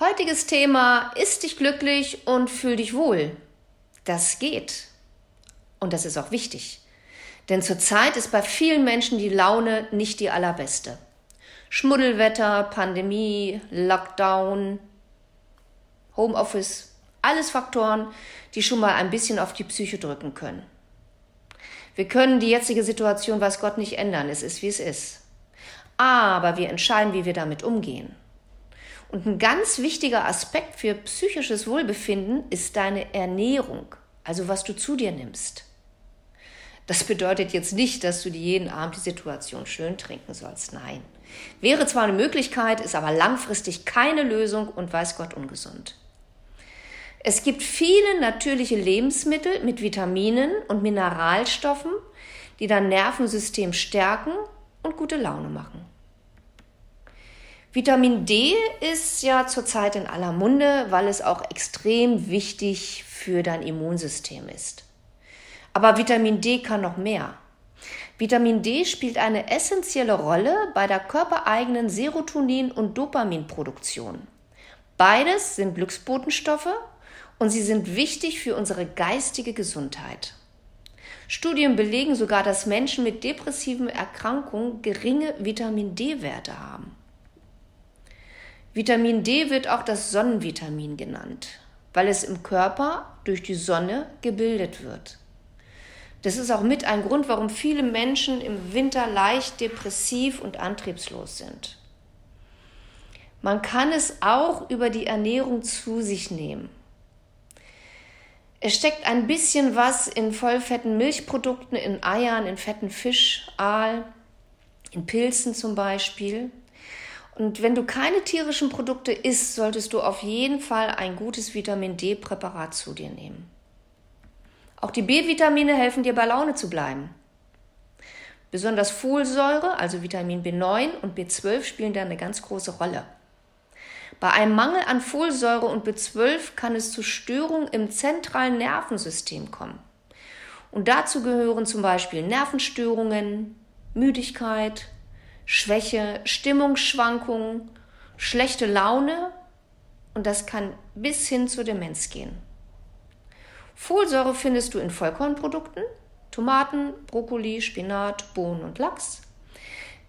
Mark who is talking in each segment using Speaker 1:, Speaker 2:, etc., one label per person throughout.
Speaker 1: Heutiges Thema ist dich glücklich und fühl dich wohl. Das geht. Und das ist auch wichtig. Denn zurzeit ist bei vielen Menschen die Laune nicht die allerbeste. Schmuddelwetter, Pandemie, Lockdown, Homeoffice, alles Faktoren, die schon mal ein bisschen auf die Psyche drücken können. Wir können die jetzige Situation, weiß Gott, nicht ändern. Es ist, wie es ist. Aber wir entscheiden, wie wir damit umgehen. Und ein ganz wichtiger Aspekt für psychisches Wohlbefinden ist deine Ernährung, also was du zu dir nimmst. Das bedeutet jetzt nicht, dass du dir jeden Abend die Situation schön trinken sollst. Nein. Wäre zwar eine Möglichkeit, ist aber langfristig keine Lösung und weiß Gott ungesund. Es gibt viele natürliche Lebensmittel mit Vitaminen und Mineralstoffen, die dein Nervensystem stärken und gute Laune machen. Vitamin D ist ja zurzeit in aller Munde, weil es auch extrem wichtig für dein Immunsystem ist. Aber Vitamin D kann noch mehr. Vitamin D spielt eine essentielle Rolle bei der körpereigenen Serotonin- und Dopaminproduktion. Beides sind Glücksbotenstoffe und sie sind wichtig für unsere geistige Gesundheit. Studien belegen sogar, dass Menschen mit depressiven Erkrankungen geringe Vitamin D-Werte haben. Vitamin D wird auch das Sonnenvitamin genannt, weil es im Körper durch die Sonne gebildet wird. Das ist auch mit ein Grund, warum viele Menschen im Winter leicht depressiv und antriebslos sind. Man kann es auch über die Ernährung zu sich nehmen. Es steckt ein bisschen was in vollfetten Milchprodukten, in Eiern, in fetten Fisch, Aal, in Pilzen zum Beispiel. Und wenn du keine tierischen Produkte isst, solltest du auf jeden Fall ein gutes Vitamin D-Präparat zu dir nehmen. Auch die B-Vitamine helfen dir bei Laune zu bleiben. Besonders Folsäure, also Vitamin B9 und B12 spielen da eine ganz große Rolle. Bei einem Mangel an Folsäure und B12 kann es zu Störungen im zentralen Nervensystem kommen. Und dazu gehören zum Beispiel Nervenstörungen, Müdigkeit, Schwäche, Stimmungsschwankungen, schlechte Laune und das kann bis hin zur Demenz gehen. Folsäure findest du in Vollkornprodukten, Tomaten, Brokkoli, Spinat, Bohnen und Lachs.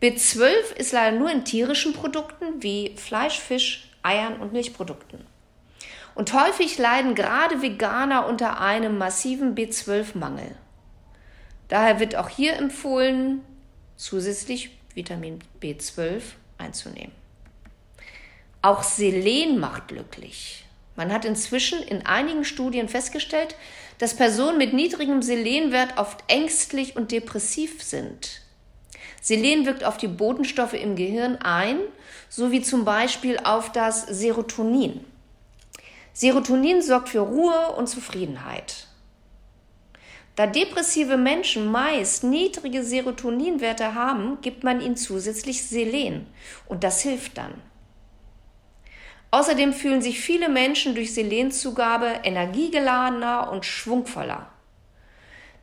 Speaker 1: B12 ist leider nur in tierischen Produkten wie Fleisch, Fisch, Eiern und Milchprodukten. Und häufig leiden gerade Veganer unter einem massiven B12-Mangel. Daher wird auch hier empfohlen, zusätzlich Vitamin B12 einzunehmen. Auch Selen macht glücklich. Man hat inzwischen in einigen Studien festgestellt, dass Personen mit niedrigem Selenwert oft ängstlich und depressiv sind. Selen wirkt auf die Botenstoffe im Gehirn ein, sowie zum Beispiel auf das Serotonin. Serotonin sorgt für Ruhe und Zufriedenheit. Da depressive Menschen meist niedrige Serotoninwerte haben, gibt man ihnen zusätzlich Selen und das hilft dann. Außerdem fühlen sich viele Menschen durch Selenzugabe energiegeladener und schwungvoller.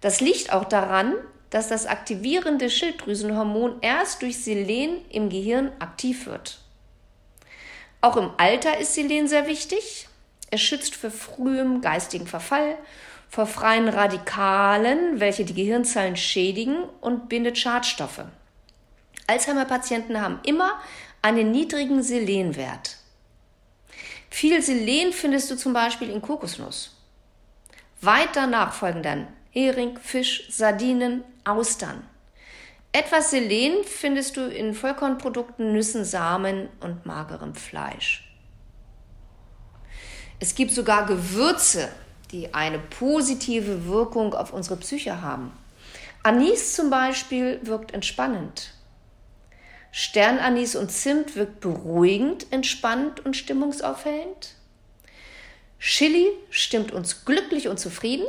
Speaker 1: Das liegt auch daran, dass das aktivierende Schilddrüsenhormon erst durch Selen im Gehirn aktiv wird. Auch im Alter ist Selen sehr wichtig. Es schützt vor frühem geistigen Verfall vor freien Radikalen, welche die Gehirnzellen schädigen und bindet Schadstoffe. Alzheimer-Patienten haben immer einen niedrigen Selenwert. Viel Selen findest du zum Beispiel in Kokosnuss. Weit danach folgen dann Hering, Fisch, Sardinen, Austern. Etwas Selen findest du in Vollkornprodukten, Nüssen, Samen und magerem Fleisch. Es gibt sogar Gewürze, die eine positive Wirkung auf unsere Psyche haben. Anis zum Beispiel wirkt entspannend. Sternanis und Zimt wirkt beruhigend, entspannt und stimmungsaufhellend. Chili stimmt uns glücklich und zufrieden.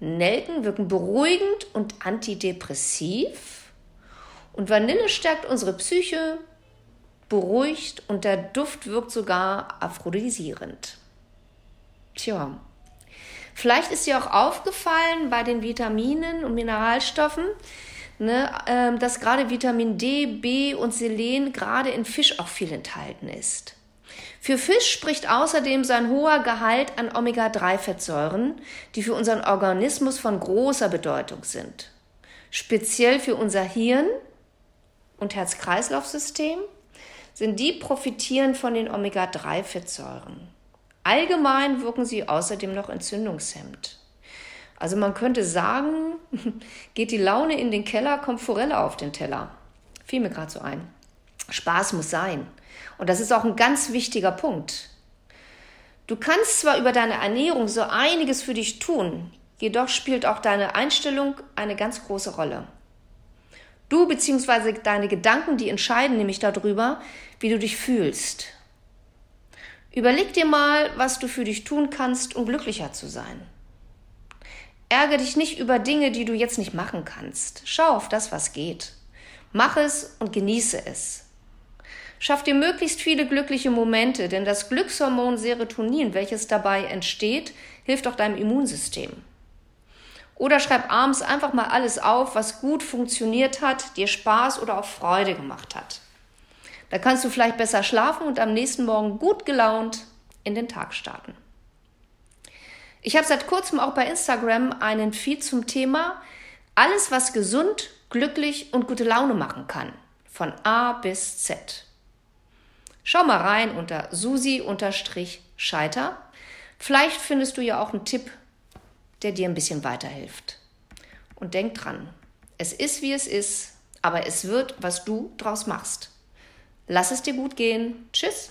Speaker 1: Nelken wirken beruhigend und antidepressiv. Und Vanille stärkt unsere Psyche, beruhigt und der Duft wirkt sogar aphrodisierend. Tja, Vielleicht ist dir auch aufgefallen bei den Vitaminen und Mineralstoffen, ne, äh, dass gerade Vitamin D, B und Selen gerade in Fisch auch viel enthalten ist. Für Fisch spricht außerdem sein hoher Gehalt an Omega-3-Fettsäuren, die für unseren Organismus von großer Bedeutung sind. Speziell für unser Hirn und Herz-Kreislauf-System sind die profitieren von den Omega-3-Fettsäuren. Allgemein wirken sie außerdem noch entzündungshemmend. Also man könnte sagen, geht die Laune in den Keller, kommt Forelle auf den Teller. Fiel mir gerade so ein. Spaß muss sein. Und das ist auch ein ganz wichtiger Punkt. Du kannst zwar über deine Ernährung so einiges für dich tun, jedoch spielt auch deine Einstellung eine ganz große Rolle. Du bzw. deine Gedanken, die entscheiden nämlich darüber, wie du dich fühlst. Überleg dir mal, was du für dich tun kannst, um glücklicher zu sein. Ärgere dich nicht über Dinge, die du jetzt nicht machen kannst. Schau auf das, was geht. Mach es und genieße es. Schaff dir möglichst viele glückliche Momente, denn das Glückshormon Serotonin, welches dabei entsteht, hilft auch deinem Immunsystem. Oder schreib abends einfach mal alles auf, was gut funktioniert hat, dir Spaß oder auch Freude gemacht hat. Da kannst du vielleicht besser schlafen und am nächsten Morgen gut gelaunt in den Tag starten. Ich habe seit kurzem auch bei Instagram einen Feed zum Thema alles, was gesund, glücklich und gute Laune machen kann. Von A bis Z. Schau mal rein unter susi-scheiter. Vielleicht findest du ja auch einen Tipp, der dir ein bisschen weiterhilft. Und denk dran, es ist wie es ist, aber es wird, was du draus machst. Lass es dir gut gehen. Tschüss.